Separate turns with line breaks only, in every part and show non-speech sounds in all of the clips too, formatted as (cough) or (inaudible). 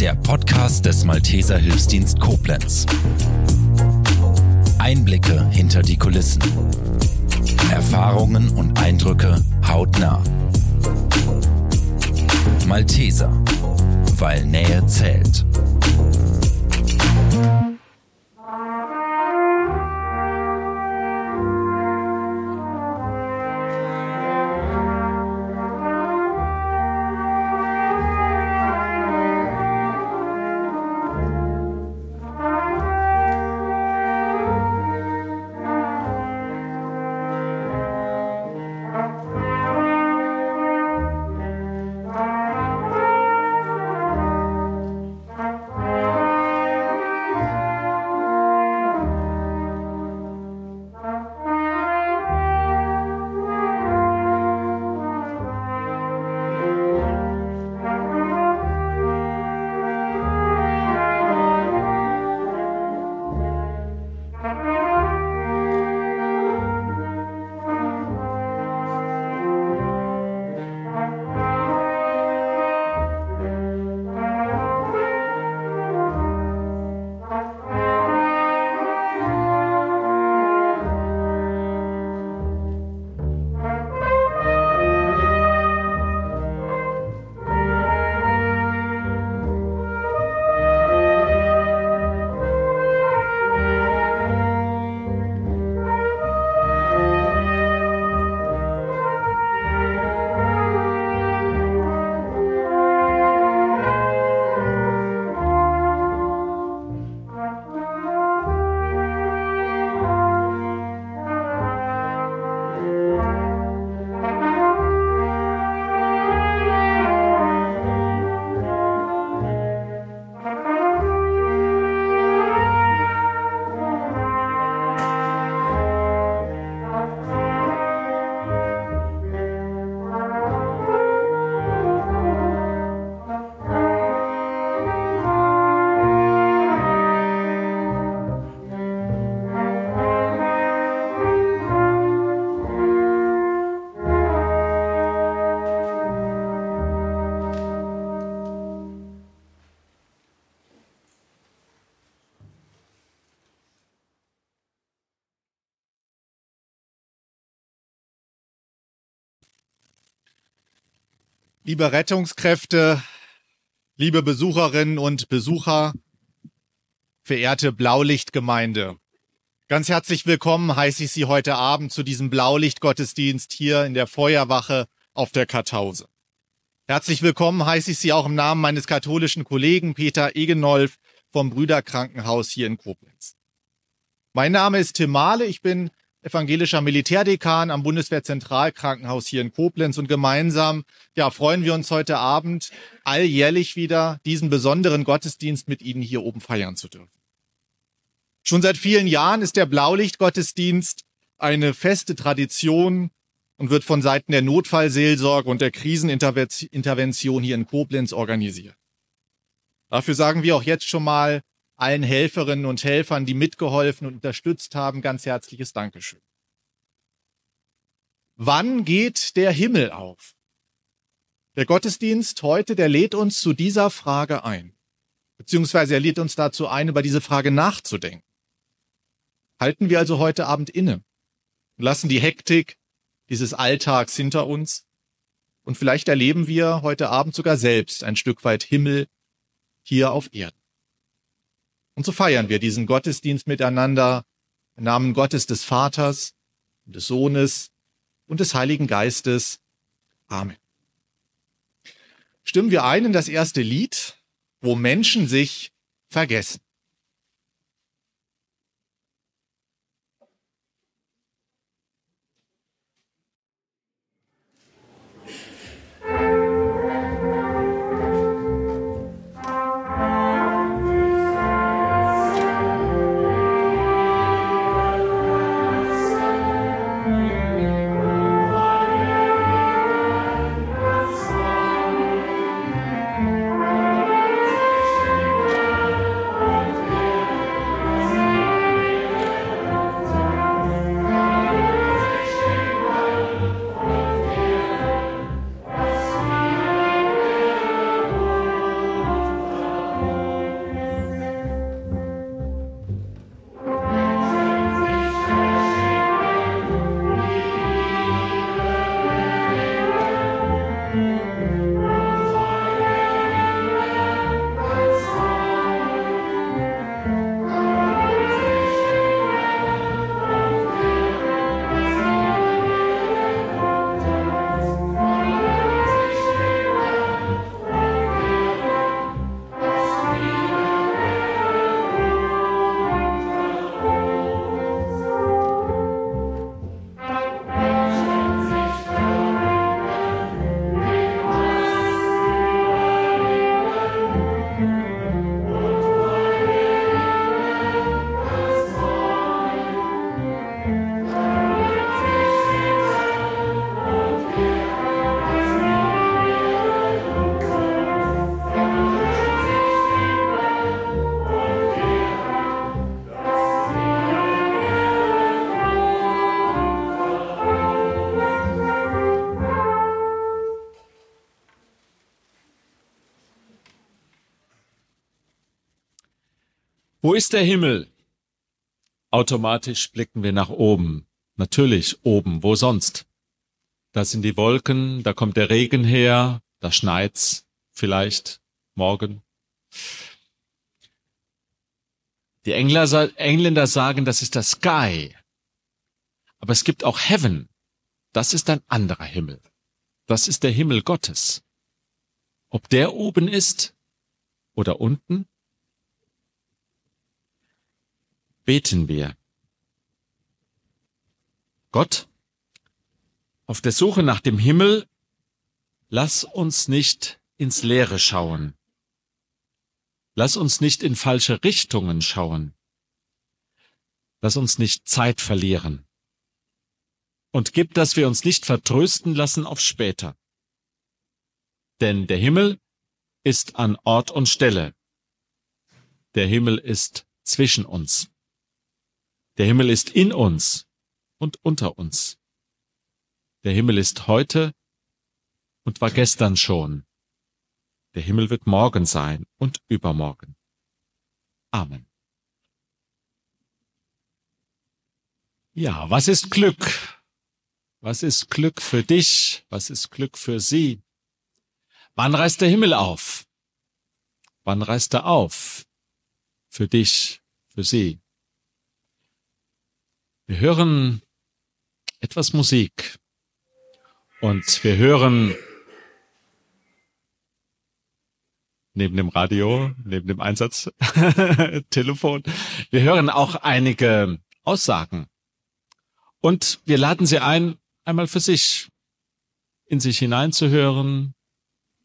der Podcast des Malteser Hilfsdienst Koblenz. Einblicke hinter die Kulissen. Erfahrungen und Eindrücke hautnah. Malteser, weil Nähe zählt.
Liebe Rettungskräfte, liebe Besucherinnen und Besucher, verehrte Blaulichtgemeinde. Ganz herzlich willkommen heiße ich Sie heute Abend zu diesem Blaulichtgottesdienst hier in der Feuerwache auf der Kartause. Herzlich willkommen heiße ich Sie auch im Namen meines katholischen Kollegen Peter Egenolf vom Brüderkrankenhaus hier in Koblenz. Mein Name ist Tim Mahle, ich bin evangelischer Militärdekan am Bundeswehrzentralkrankenhaus hier in Koblenz und gemeinsam ja freuen wir uns heute Abend alljährlich wieder diesen besonderen Gottesdienst mit Ihnen hier oben feiern zu dürfen. Schon seit vielen Jahren ist der Blaulichtgottesdienst eine feste Tradition und wird von Seiten der Notfallseelsorge und der Krisenintervention hier in Koblenz organisiert. Dafür sagen wir auch jetzt schon mal allen Helferinnen und Helfern, die mitgeholfen und unterstützt haben, ganz herzliches Dankeschön. Wann geht der Himmel auf? Der Gottesdienst heute, der lädt uns zu dieser Frage ein. Beziehungsweise er lädt uns dazu ein, über diese Frage nachzudenken. Halten wir also heute Abend inne und lassen die Hektik dieses Alltags hinter uns und vielleicht erleben wir heute Abend sogar selbst ein Stück weit Himmel hier auf Erden. Und so feiern wir diesen Gottesdienst miteinander im Namen Gottes des Vaters, des Sohnes und des Heiligen Geistes. Amen. Stimmen wir ein in das erste Lied, wo Menschen sich vergessen.
Wo ist der Himmel? Automatisch blicken wir nach oben. Natürlich oben, wo sonst? Da sind die Wolken, da kommt der Regen her, da schneit's vielleicht morgen. Die Engländer, Engländer sagen, das ist das Sky. Aber es gibt auch Heaven. Das ist ein anderer Himmel. Das ist der Himmel Gottes. Ob der oben ist oder unten, beten wir. Gott, auf der Suche nach dem Himmel, lass uns nicht ins Leere schauen. Lass uns nicht in falsche Richtungen schauen. Lass uns nicht Zeit verlieren. Und gib, dass wir uns nicht vertrösten lassen auf später. Denn der Himmel ist an Ort und Stelle. Der Himmel ist zwischen uns. Der Himmel ist in uns und unter uns. Der Himmel ist heute und war gestern schon. Der Himmel wird morgen sein und übermorgen. Amen. Ja, was ist Glück? Was ist Glück für dich? Was ist Glück für sie? Wann reißt der Himmel auf? Wann reißt er auf? Für dich, für sie. Wir hören etwas Musik und wir hören neben dem Radio, neben dem Einsatztelefon. (laughs) Wir hören auch einige Aussagen. Und wir laden Sie ein, einmal für sich in sich hineinzuhören,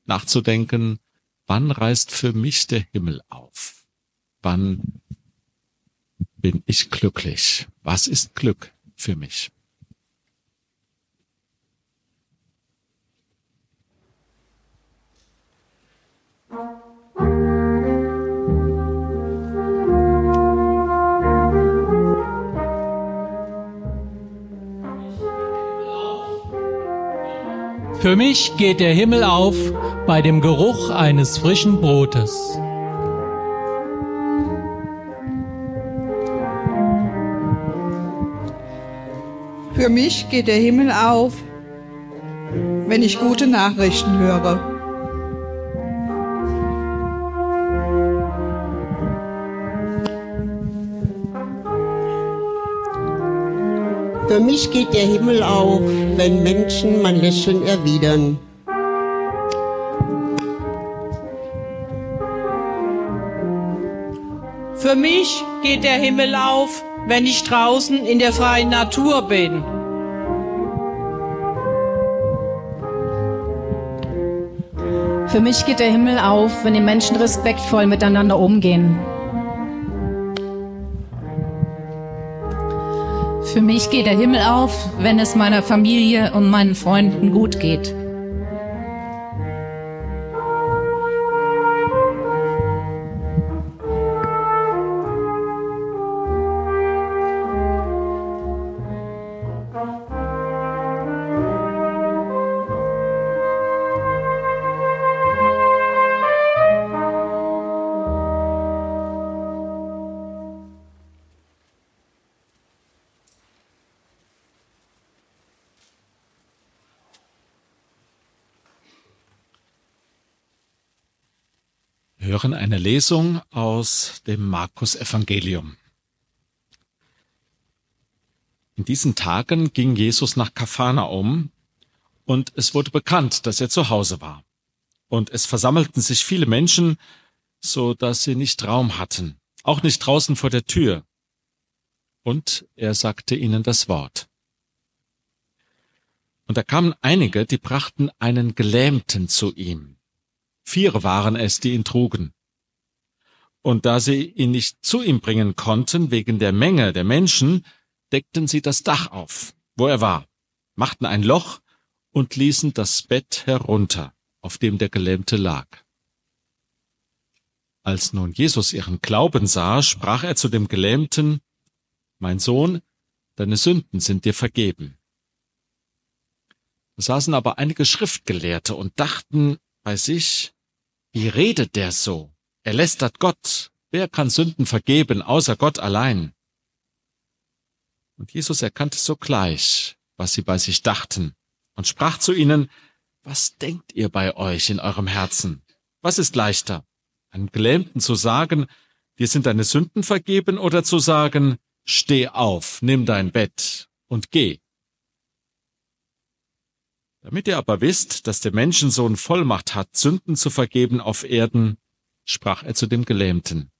nachzudenken, wann reißt für mich der Himmel auf? Wann bin ich glücklich? Was ist Glück für mich?
Für mich geht der Himmel auf bei dem Geruch eines frischen Brotes.
Für mich geht der Himmel auf, wenn ich gute Nachrichten höre.
Für mich geht der Himmel auf, wenn Menschen mein Lächeln erwidern.
Für mich geht der Himmel auf, wenn ich draußen in der freien Natur bin.
Für mich geht der Himmel auf, wenn die Menschen respektvoll miteinander umgehen. Für mich geht der Himmel auf, wenn es meiner Familie und meinen Freunden gut geht.
Hören eine Lesung aus dem Markus Evangelium. In diesen Tagen ging Jesus nach Kaphanaum und es wurde bekannt, dass er zu Hause war. Und es versammelten sich viele Menschen, so dass sie nicht Raum hatten, auch nicht draußen vor der Tür. Und er sagte ihnen das Wort. Und da kamen einige, die brachten einen Gelähmten zu ihm Vier waren es, die ihn trugen. Und da sie ihn nicht zu ihm bringen konnten, wegen der Menge der Menschen, deckten sie das Dach auf, wo er war, machten ein Loch und ließen das Bett herunter, auf dem der Gelähmte lag. Als nun Jesus ihren Glauben sah, sprach er zu dem Gelähmten, Mein Sohn, deine Sünden sind dir vergeben. Da saßen aber einige Schriftgelehrte und dachten bei sich, wie redet der so? Er lästert Gott. Wer kann Sünden vergeben, außer Gott allein? Und Jesus erkannte sogleich, was sie bei sich dachten, und sprach zu ihnen, was denkt ihr bei euch in eurem Herzen? Was ist leichter, einem Gelähmten zu sagen, dir sind deine Sünden vergeben, oder zu sagen, steh auf, nimm dein Bett und geh? Damit ihr aber wisst, dass der Menschensohn Vollmacht hat, Sünden zu vergeben auf Erden, sprach er zu dem Gelähmten.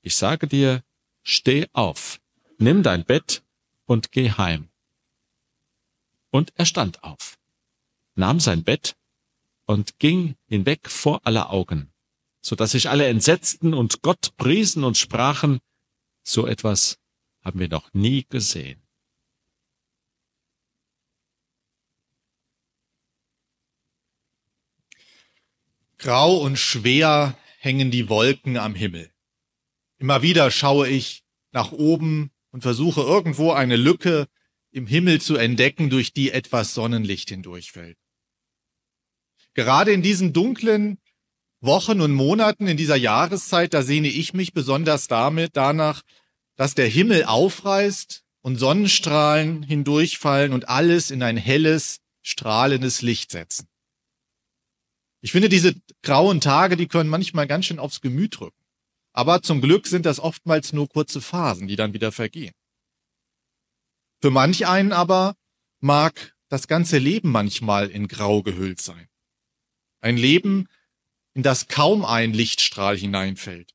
Ich sage dir, steh auf, nimm dein Bett und geh heim. Und er stand auf, nahm sein Bett und ging hinweg vor aller Augen, so dass sich alle entsetzten und Gott priesen und sprachen, so etwas haben wir noch nie gesehen.
Grau und schwer hängen die Wolken am Himmel. Immer wieder schaue ich nach oben und versuche irgendwo eine Lücke im Himmel zu entdecken, durch die etwas Sonnenlicht hindurchfällt. Gerade in diesen dunklen Wochen und Monaten in dieser Jahreszeit, da sehne ich mich besonders damit danach, dass der Himmel aufreißt und Sonnenstrahlen hindurchfallen und alles in ein helles, strahlendes Licht setzen. Ich finde, diese grauen Tage, die können manchmal ganz schön aufs Gemüt drücken. Aber zum Glück sind das oftmals nur kurze Phasen, die dann wieder vergehen. Für manch einen aber mag das ganze Leben manchmal in Grau gehüllt sein. Ein Leben, in das kaum ein Lichtstrahl hineinfällt.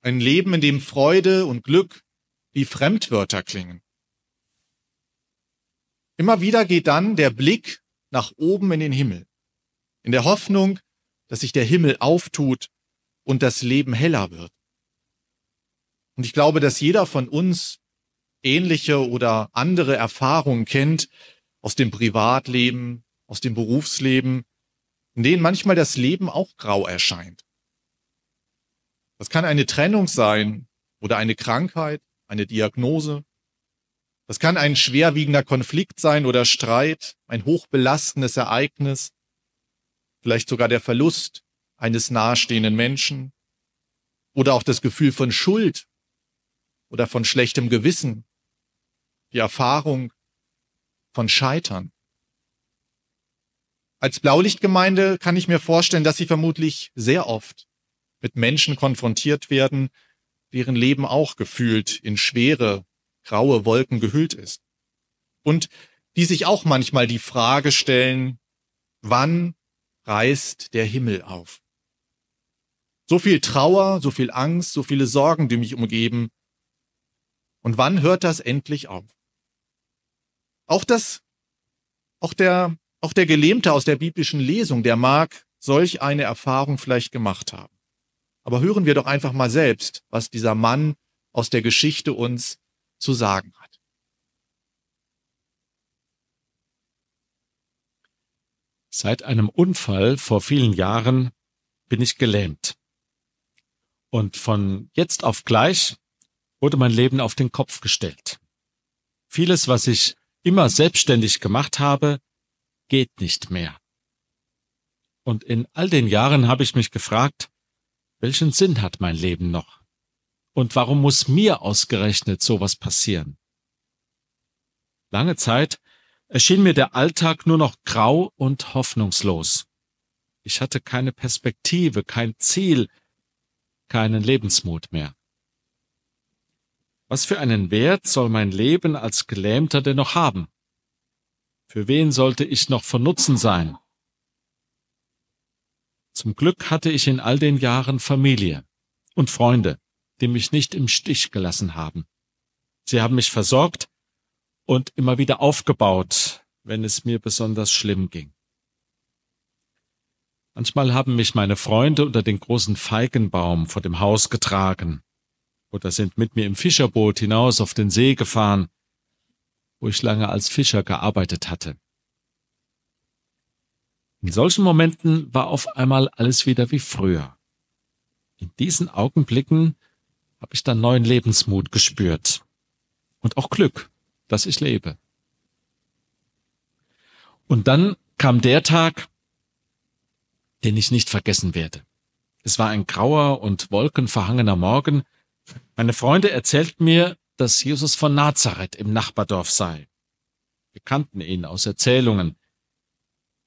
Ein Leben, in dem Freude und Glück wie Fremdwörter klingen. Immer wieder geht dann der Blick nach oben in den Himmel in der Hoffnung, dass sich der Himmel auftut und das Leben heller wird. Und ich glaube, dass jeder von uns ähnliche oder andere Erfahrungen kennt aus dem Privatleben, aus dem Berufsleben, in denen manchmal das Leben auch grau erscheint. Das kann eine Trennung sein oder eine Krankheit, eine Diagnose. Das kann ein schwerwiegender Konflikt sein oder Streit, ein hochbelastendes Ereignis vielleicht sogar der Verlust eines nahestehenden Menschen oder auch das Gefühl von Schuld oder von schlechtem Gewissen, die Erfahrung von Scheitern. Als Blaulichtgemeinde kann ich mir vorstellen, dass sie vermutlich sehr oft mit Menschen konfrontiert werden, deren Leben auch gefühlt in schwere, graue Wolken gehüllt ist. Und die sich auch manchmal die Frage stellen, wann reißt der Himmel auf. So viel Trauer, so viel Angst, so viele Sorgen, die mich umgeben. Und wann hört das endlich auf? Auch das, auch der, auch der Gelähmte aus der biblischen Lesung, der mag solch eine Erfahrung vielleicht gemacht haben. Aber hören wir doch einfach mal selbst, was dieser Mann aus der Geschichte uns zu sagen hat.
Seit einem Unfall vor vielen Jahren bin ich gelähmt. Und von jetzt auf gleich wurde mein Leben auf den Kopf gestellt. Vieles, was ich immer selbstständig gemacht habe, geht nicht mehr. Und in all den Jahren habe ich mich gefragt, welchen Sinn hat mein Leben noch? Und warum muss mir ausgerechnet sowas passieren? Lange Zeit erschien mir der Alltag nur noch grau und hoffnungslos. Ich hatte keine Perspektive, kein Ziel, keinen Lebensmut mehr. Was für einen Wert soll mein Leben als Gelähmter denn noch haben? Für wen sollte ich noch von Nutzen sein? Zum Glück hatte ich in all den Jahren Familie und Freunde, die mich nicht im Stich gelassen haben. Sie haben mich versorgt und immer wieder aufgebaut, wenn es mir besonders schlimm ging. Manchmal haben mich meine Freunde unter den großen Feigenbaum vor dem Haus getragen oder sind mit mir im Fischerboot hinaus auf den See gefahren, wo ich lange als Fischer gearbeitet hatte. In solchen Momenten war auf einmal alles wieder wie früher. In diesen Augenblicken habe ich dann neuen Lebensmut gespürt und auch Glück dass ich lebe. Und dann kam der Tag, den ich nicht vergessen werde. Es war ein grauer und wolkenverhangener Morgen. Meine Freunde erzählten mir, dass Jesus von Nazareth im Nachbardorf sei. Wir kannten ihn aus Erzählungen.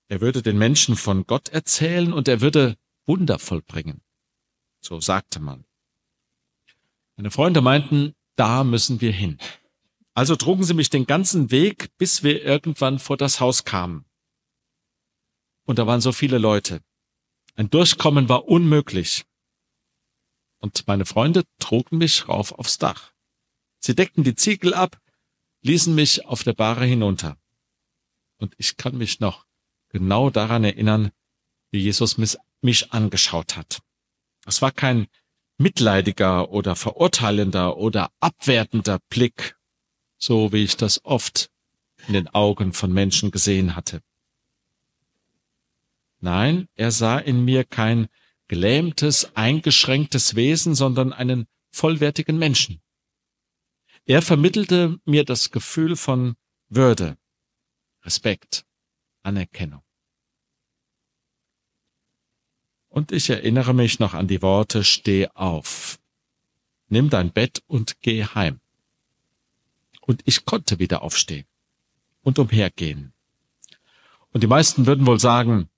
Er würde den Menschen von Gott erzählen und er würde Wunder vollbringen. So sagte man. Meine Freunde meinten, da müssen wir hin. Also trugen sie mich den ganzen Weg, bis wir irgendwann vor das Haus kamen. Und da waren so viele Leute. Ein Durchkommen war unmöglich. Und meine Freunde trugen mich rauf aufs Dach. Sie deckten die Ziegel ab, ließen mich auf der Bahre hinunter. Und ich kann mich noch genau daran erinnern, wie Jesus mich angeschaut hat. Es war kein mitleidiger oder verurteilender oder abwertender Blick, so wie ich das oft in den Augen von Menschen gesehen hatte. Nein, er sah in mir kein gelähmtes, eingeschränktes Wesen, sondern einen vollwertigen Menschen. Er vermittelte mir das Gefühl von Würde, Respekt, Anerkennung. Und ich erinnere mich noch an die Worte Steh auf, nimm dein Bett und geh heim. Und ich konnte wieder aufstehen und umhergehen. Und die meisten würden wohl sagen,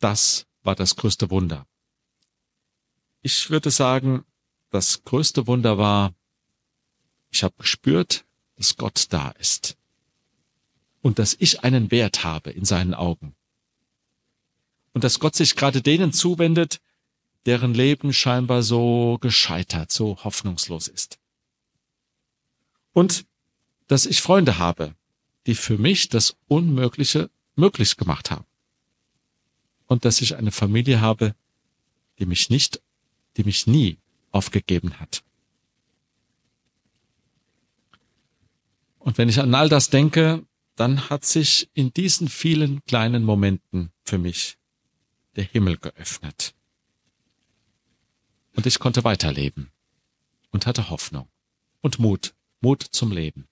das war das größte Wunder. Ich würde sagen, das größte Wunder war, ich habe gespürt, dass Gott da ist und dass ich einen Wert habe in seinen Augen und dass Gott sich gerade denen zuwendet, deren Leben scheinbar so gescheitert, so hoffnungslos ist. Und dass ich Freunde habe, die für mich das Unmögliche möglich gemacht haben. Und dass ich eine Familie habe, die mich nicht, die mich nie aufgegeben hat. Und wenn ich an all das denke, dann hat sich in diesen vielen kleinen Momenten für mich der Himmel geöffnet. Und ich konnte weiterleben und hatte Hoffnung und Mut, Mut zum Leben.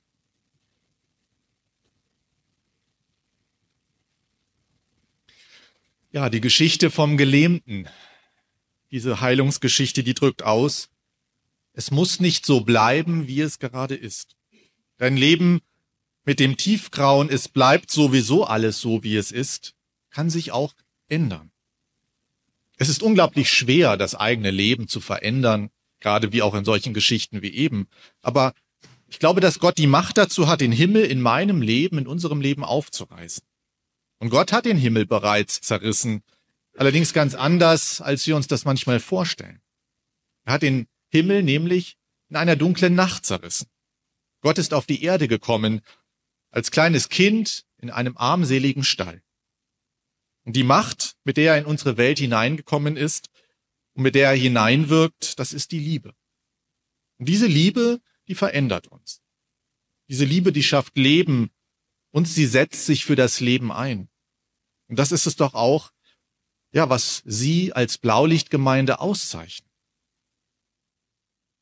Ja, die Geschichte vom Gelähmten, diese Heilungsgeschichte, die drückt aus, es muss nicht so bleiben, wie es gerade ist. Dein Leben mit dem Tiefgrauen, es bleibt sowieso alles so, wie es ist, kann sich auch ändern. Es ist unglaublich schwer, das eigene Leben zu verändern, gerade wie auch in solchen Geschichten wie eben. Aber ich glaube, dass Gott die Macht dazu hat, den Himmel in meinem Leben, in unserem Leben aufzureißen. Und Gott hat den Himmel bereits zerrissen, allerdings ganz anders, als wir uns das manchmal vorstellen. Er hat den Himmel nämlich in einer dunklen Nacht zerrissen. Gott ist auf die Erde gekommen, als kleines Kind in einem armseligen Stall. Und die Macht, mit der er in unsere Welt hineingekommen ist und mit der er hineinwirkt, das ist die Liebe. Und diese Liebe, die verändert uns. Diese Liebe, die schafft Leben und sie setzt sich für das Leben ein. Und das ist es doch auch, ja, was Sie als Blaulichtgemeinde auszeichnen.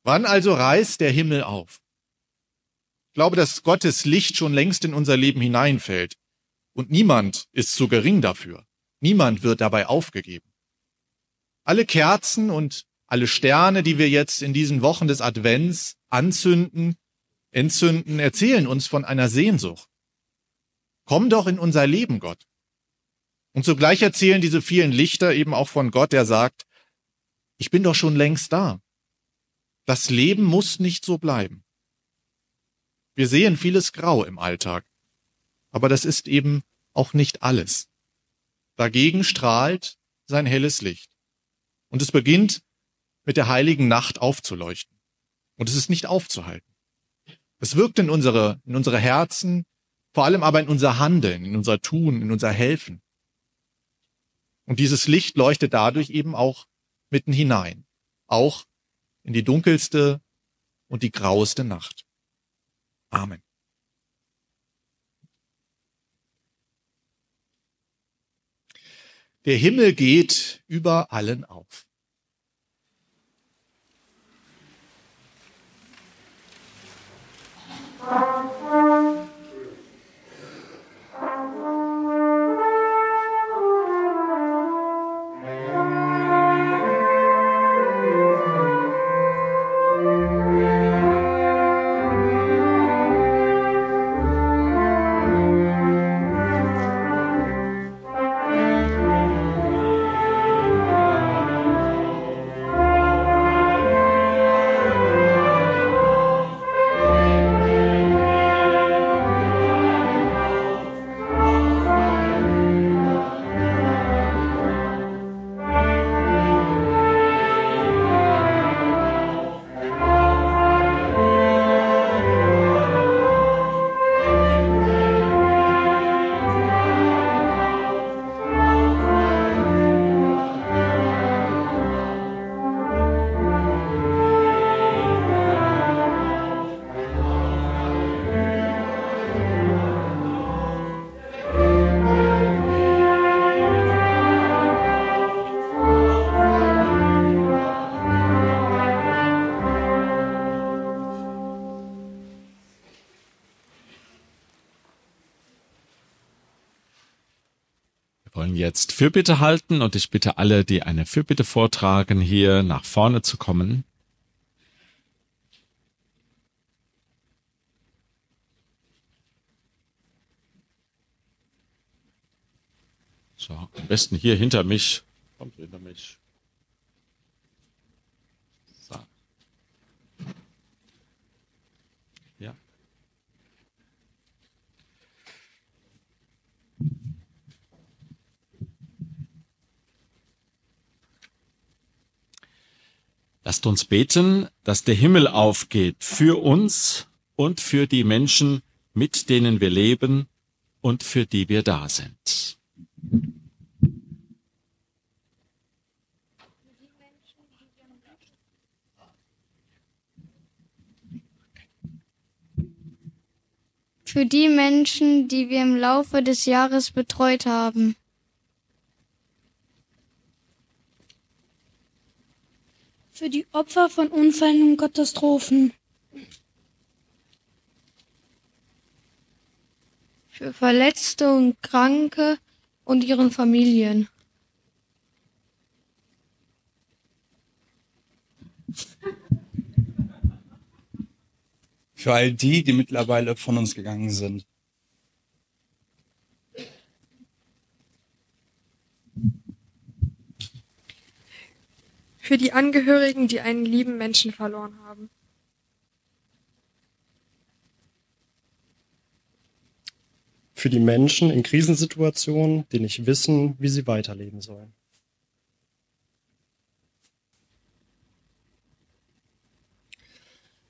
Wann also reißt der Himmel auf? Ich glaube, dass Gottes Licht schon längst in unser Leben hineinfällt. Und niemand ist zu gering dafür. Niemand wird dabei aufgegeben. Alle Kerzen und alle Sterne, die wir jetzt in diesen Wochen des Advents anzünden, entzünden, erzählen uns von einer Sehnsucht. Komm doch in unser Leben, Gott. Und zugleich erzählen diese vielen Lichter eben auch von Gott, der sagt, ich bin doch schon längst da. Das Leben muss nicht so bleiben. Wir sehen vieles Grau im Alltag, aber das ist eben auch nicht alles. Dagegen strahlt sein helles Licht. Und es beginnt mit der heiligen Nacht aufzuleuchten. Und es ist nicht aufzuhalten. Es wirkt in unsere, in unsere Herzen, vor allem aber in unser Handeln, in unser Tun, in unser Helfen. Und dieses Licht leuchtet dadurch eben auch mitten hinein, auch in die dunkelste und die graueste Nacht. Amen. Der Himmel geht über allen auf.
Jetzt Fürbitte halten und ich bitte alle, die eine Fürbitte vortragen, hier nach vorne zu kommen. So, am besten hier hinter mich. Kommt hinter mich. So. Ja. Lasst uns beten, dass der Himmel aufgeht für uns und für die Menschen, mit denen wir leben und für die wir da sind.
Für die Menschen, die wir im Laufe des Jahres betreut haben.
Für die Opfer von Unfällen und Katastrophen.
Für Verletzte und Kranke und ihren Familien.
Für all die, die mittlerweile von uns gegangen sind.
Angehörigen, die einen lieben Menschen verloren haben.
Für die Menschen in Krisensituationen, die nicht wissen, wie sie weiterleben sollen.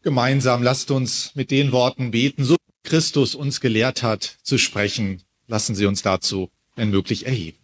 Gemeinsam lasst uns mit den Worten beten, so wie Christus uns gelehrt hat zu sprechen. Lassen Sie uns dazu, wenn möglich, erheben.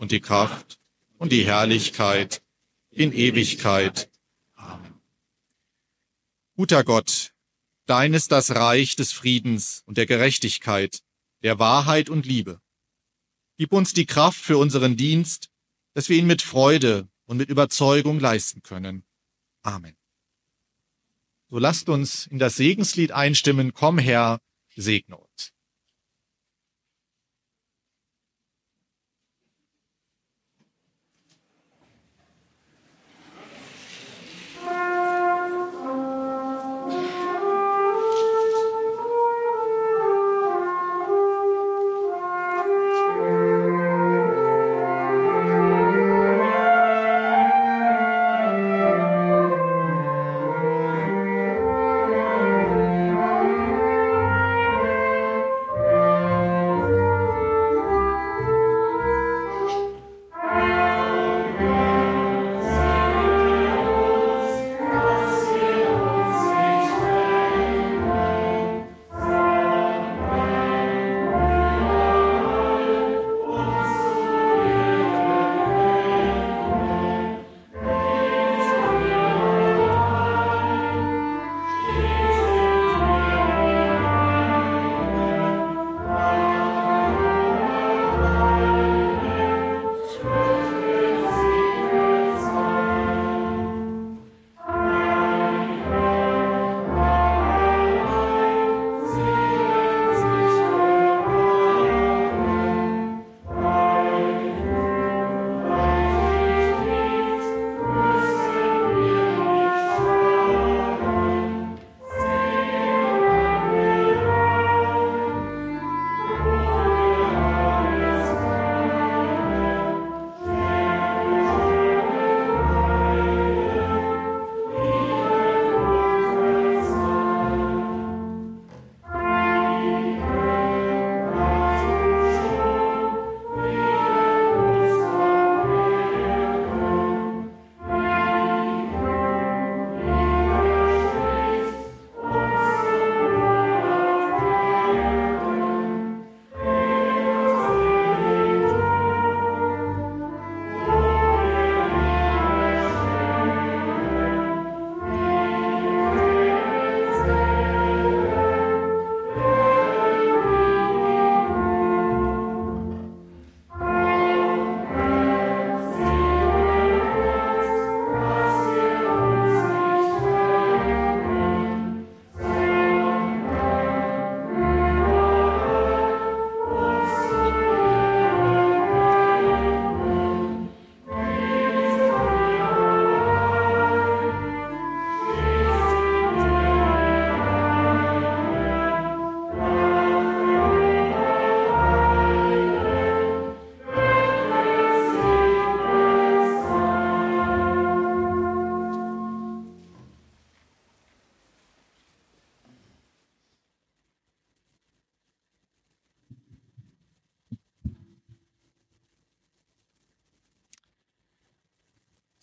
und die Kraft und die Herrlichkeit in Ewigkeit. Amen. Guter Gott, dein ist das Reich des Friedens und der Gerechtigkeit, der Wahrheit und Liebe. Gib uns die Kraft für unseren Dienst, dass wir ihn mit Freude und mit Überzeugung leisten können. Amen. So lasst uns in das Segenslied einstimmen. Komm Herr, segne uns.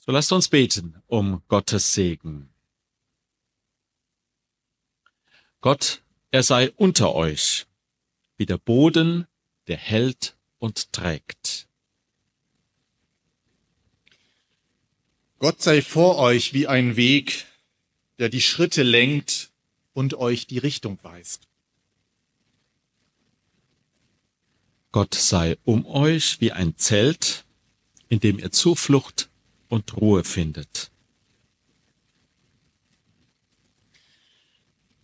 So lasst uns beten um Gottes Segen. Gott, er sei unter euch, wie der Boden, der hält und trägt.
Gott sei vor euch wie ein Weg, der die Schritte lenkt und euch die Richtung weist.
Gott sei um euch wie ein Zelt, in dem ihr Zuflucht und Ruhe findet.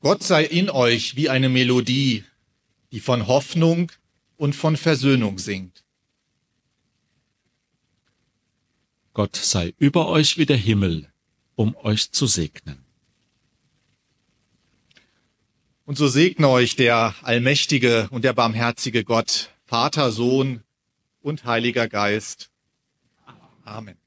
Gott sei in euch wie eine Melodie, die von Hoffnung und von Versöhnung singt.
Gott sei über euch wie der Himmel, um euch zu segnen.
Und so segne euch der allmächtige und der barmherzige Gott, Vater, Sohn und Heiliger Geist. Amen.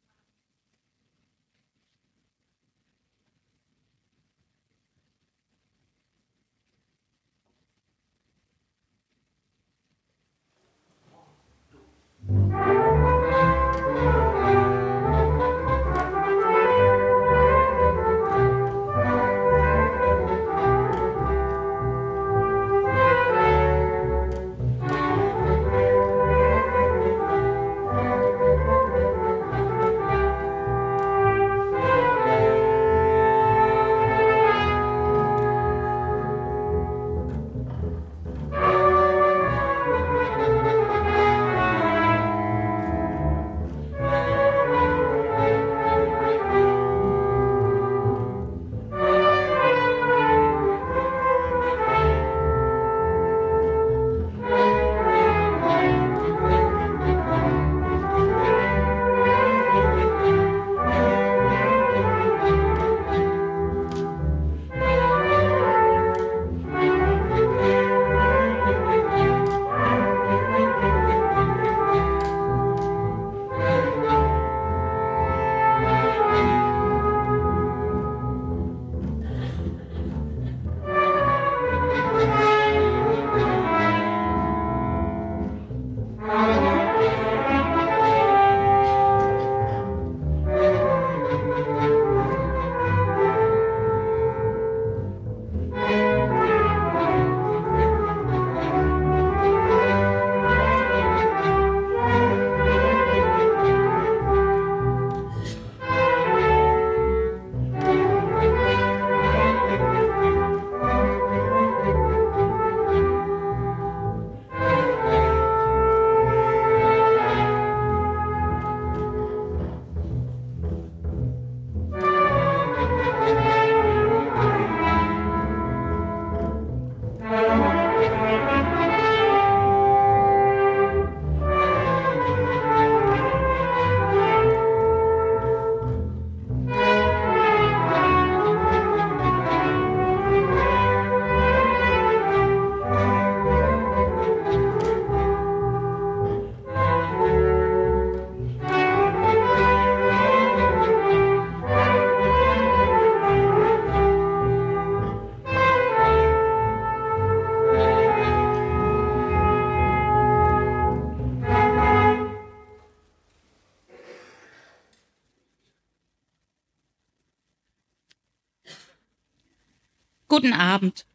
Guten Abend.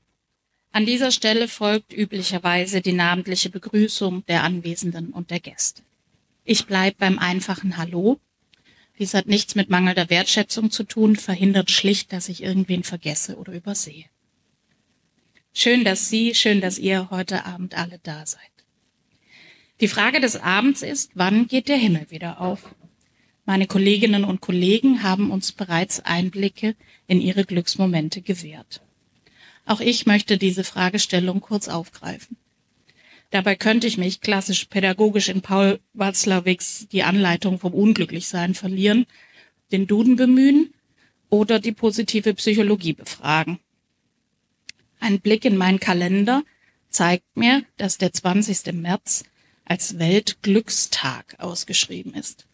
An dieser Stelle folgt üblicherweise die namentliche Begrüßung der Anwesenden und der Gäste. Ich bleib beim einfachen Hallo. Dies hat nichts mit mangelnder Wertschätzung zu tun, verhindert schlicht, dass ich irgendwen vergesse oder übersehe. Schön, dass Sie, schön, dass ihr heute Abend alle da seid. Die Frage des Abends ist, wann geht der Himmel wieder auf? Meine Kolleginnen und Kollegen haben uns bereits Einblicke in ihre Glücksmomente gewährt. Auch ich möchte diese Fragestellung kurz aufgreifen. Dabei könnte ich mich klassisch pädagogisch in Paul Watzlawicks Die Anleitung vom Unglücklichsein verlieren, den Duden bemühen oder die positive Psychologie befragen. Ein Blick in meinen Kalender zeigt mir, dass der 20. März als Weltglückstag ausgeschrieben ist.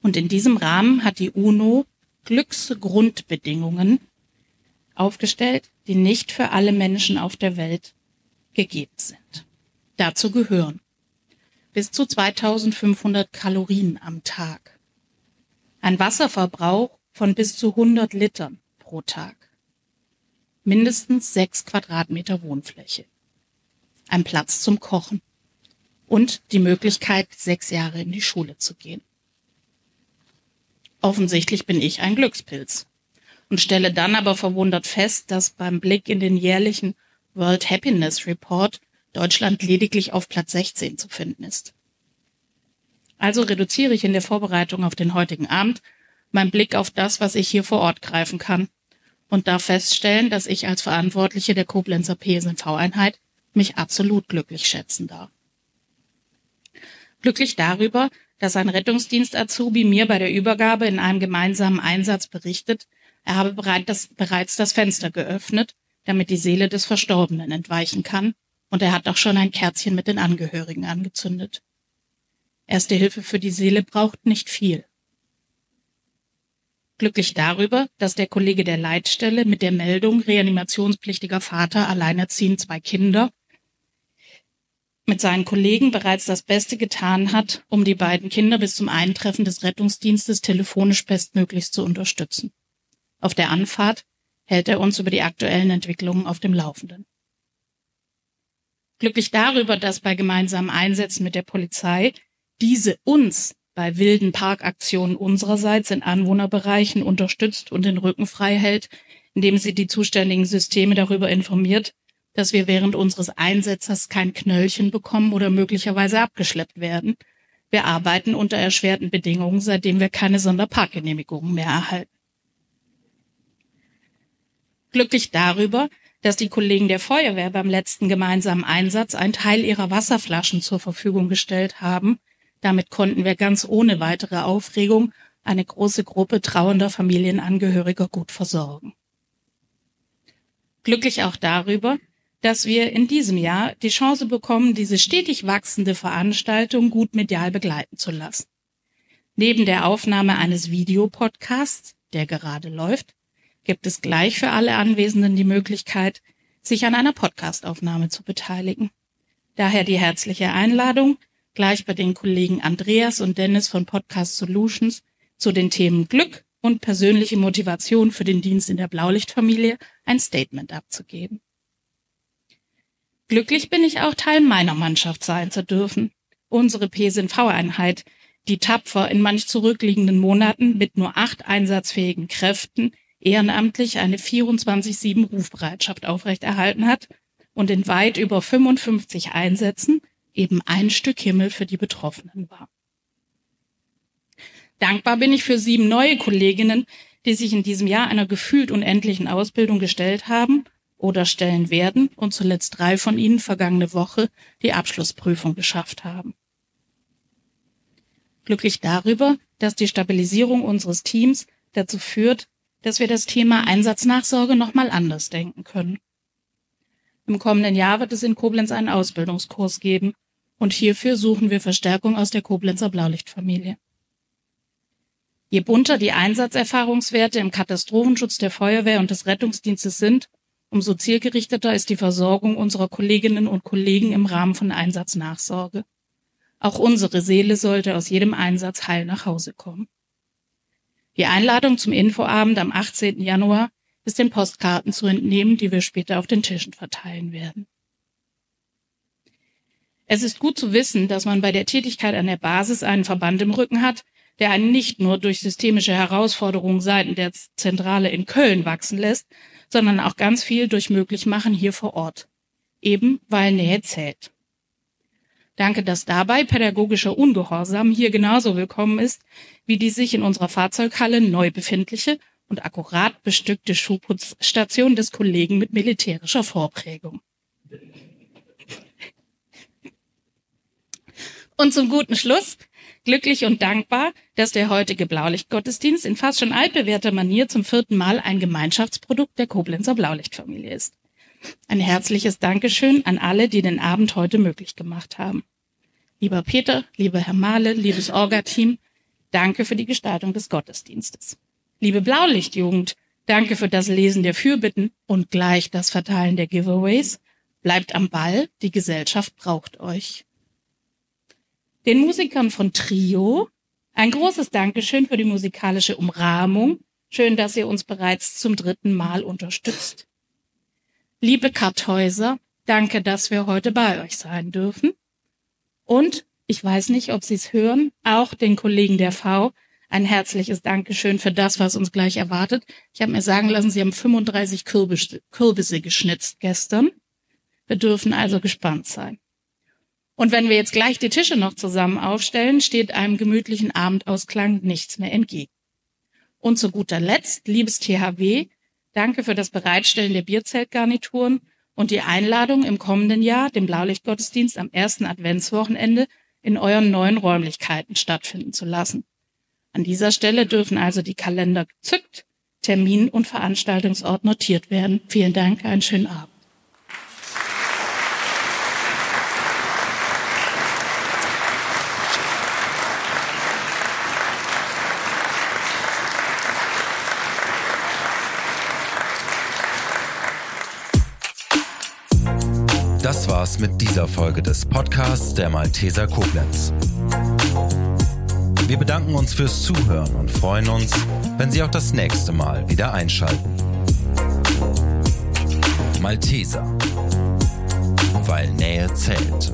Und in diesem Rahmen hat die UNO Glücksgrundbedingungen aufgestellt, die nicht für alle Menschen auf der Welt gegeben sind. Dazu gehören bis zu 2500 Kalorien am Tag, Ein Wasserverbrauch von bis zu 100 Litern pro Tag. Mindestens sechs Quadratmeter Wohnfläche. Ein Platz zum Kochen. Und die Möglichkeit, sechs Jahre in die Schule zu gehen. Offensichtlich bin ich ein Glückspilz und stelle dann aber verwundert fest, dass beim Blick in den jährlichen World Happiness Report Deutschland lediglich auf Platz 16 zu finden ist. Also reduziere ich in der Vorbereitung auf den heutigen Abend meinen Blick auf das, was ich hier vor Ort greifen kann und darf feststellen, dass ich als Verantwortliche der Koblenzer PSNV-Einheit mich absolut glücklich schätzen darf. Glücklich darüber, dass ein Rettungsdienst-Azubi mir bei der Übergabe in einem gemeinsamen Einsatz berichtet, er habe bereits das Fenster geöffnet, damit die Seele des Verstorbenen entweichen kann, und er hat auch schon ein Kerzchen mit den Angehörigen angezündet. Erste Hilfe für die Seele braucht nicht viel. Glücklich darüber, dass der Kollege der Leitstelle mit der Meldung reanimationspflichtiger Vater alleinerziehend zwei Kinder mit seinen Kollegen bereits das Beste getan hat, um die beiden Kinder bis zum Eintreffen des Rettungsdienstes telefonisch bestmöglichst zu unterstützen. Auf der Anfahrt hält er uns über die aktuellen Entwicklungen auf dem Laufenden. Glücklich darüber, dass bei gemeinsamen Einsätzen mit der Polizei diese uns bei wilden Parkaktionen unsererseits in Anwohnerbereichen unterstützt und den Rücken frei hält, indem sie die zuständigen Systeme darüber informiert, dass wir während unseres Einsetzers kein Knöllchen bekommen oder möglicherweise abgeschleppt werden. Wir arbeiten unter erschwerten Bedingungen, seitdem wir keine Sonderparkgenehmigungen mehr erhalten. Glücklich darüber, dass die Kollegen der Feuerwehr beim letzten gemeinsamen Einsatz einen Teil ihrer Wasserflaschen zur Verfügung gestellt haben. Damit konnten wir ganz ohne weitere Aufregung eine große Gruppe trauernder Familienangehöriger gut versorgen. Glücklich auch darüber, dass wir in diesem Jahr die Chance bekommen, diese stetig wachsende Veranstaltung gut medial begleiten zu lassen. Neben der Aufnahme eines Videopodcasts, der gerade läuft, gibt es gleich für alle Anwesenden die Möglichkeit, sich an einer Podcastaufnahme zu beteiligen. Daher die herzliche Einladung, gleich bei den Kollegen Andreas und Dennis von Podcast Solutions zu den Themen Glück und persönliche Motivation für den Dienst in der Blaulichtfamilie ein Statement abzugeben. Glücklich bin ich auch Teil meiner Mannschaft sein zu dürfen. Unsere PSNV-Einheit, die tapfer in manch zurückliegenden Monaten mit nur acht einsatzfähigen Kräften ehrenamtlich eine 24-7 Rufbereitschaft aufrechterhalten hat und in weit über 55 Einsätzen eben ein Stück Himmel für die Betroffenen war. Dankbar bin ich für sieben neue Kolleginnen, die sich in diesem Jahr einer gefühlt unendlichen Ausbildung gestellt haben oder stellen werden und zuletzt drei von ihnen vergangene Woche die Abschlussprüfung geschafft haben. Glücklich darüber, dass die Stabilisierung unseres Teams dazu führt, dass wir das Thema Einsatznachsorge nochmal anders denken können. Im kommenden Jahr wird es in Koblenz einen Ausbildungskurs geben und hierfür suchen wir Verstärkung aus der Koblenzer Blaulichtfamilie. Je bunter die Einsatzerfahrungswerte im Katastrophenschutz der Feuerwehr und des Rettungsdienstes sind, umso zielgerichteter ist die Versorgung unserer Kolleginnen und Kollegen im Rahmen von Einsatznachsorge. Auch unsere Seele sollte aus jedem Einsatz heil nach Hause kommen. Die Einladung zum Infoabend am 18. Januar ist den Postkarten zu entnehmen, die wir später auf den Tischen verteilen werden. Es ist gut zu wissen, dass man bei der Tätigkeit an der Basis einen Verband im Rücken hat, der einen nicht nur durch systemische Herausforderungen seiten der Zentrale in Köln wachsen lässt, sondern auch ganz viel durch Möglichmachen hier vor Ort. Eben weil Nähe zählt. Danke, dass dabei pädagogischer Ungehorsam hier genauso willkommen ist, wie die sich in unserer Fahrzeughalle neu befindliche und akkurat bestückte Schuhputzstation des Kollegen mit militärischer Vorprägung. Und zum guten Schluss, glücklich und dankbar, dass der heutige Blaulichtgottesdienst in fast schon altbewährter Manier zum vierten Mal ein Gemeinschaftsprodukt der Koblenzer Blaulichtfamilie ist. Ein herzliches Dankeschön an alle, die den Abend heute möglich gemacht haben. Lieber Peter, lieber Herr Mahle, liebes Orga-Team, danke für die Gestaltung des Gottesdienstes. Liebe Blaulichtjugend, danke für das Lesen der Fürbitten und gleich das Verteilen der Giveaways. Bleibt am Ball, die Gesellschaft braucht euch. Den Musikern von Trio Ein großes Dankeschön für die musikalische Umrahmung. Schön, dass ihr uns bereits zum dritten Mal unterstützt. Liebe Karthäuser, danke, dass wir heute bei euch sein dürfen. Und ich weiß nicht, ob Sie es hören, auch den Kollegen der V ein herzliches Dankeschön für das, was uns gleich erwartet. Ich habe mir sagen lassen, Sie haben 35 Kürbisse, Kürbisse geschnitzt gestern. Wir dürfen also gespannt sein. Und wenn wir jetzt gleich die Tische noch zusammen aufstellen, steht einem gemütlichen Abendausklang nichts mehr entgegen. Und zu guter Letzt, liebes THW, danke für das Bereitstellen der Bierzeltgarnituren und die Einladung im kommenden Jahr, den Blaulichtgottesdienst am ersten Adventswochenende in euren neuen Räumlichkeiten stattfinden zu lassen. An dieser Stelle dürfen also die Kalender gezückt, Termin und Veranstaltungsort notiert werden. Vielen Dank, einen schönen Abend.
Mit dieser Folge des Podcasts der Malteser Koblenz. Wir bedanken uns fürs Zuhören und freuen uns, wenn Sie auch das nächste Mal wieder einschalten. Malteser, weil Nähe zählt.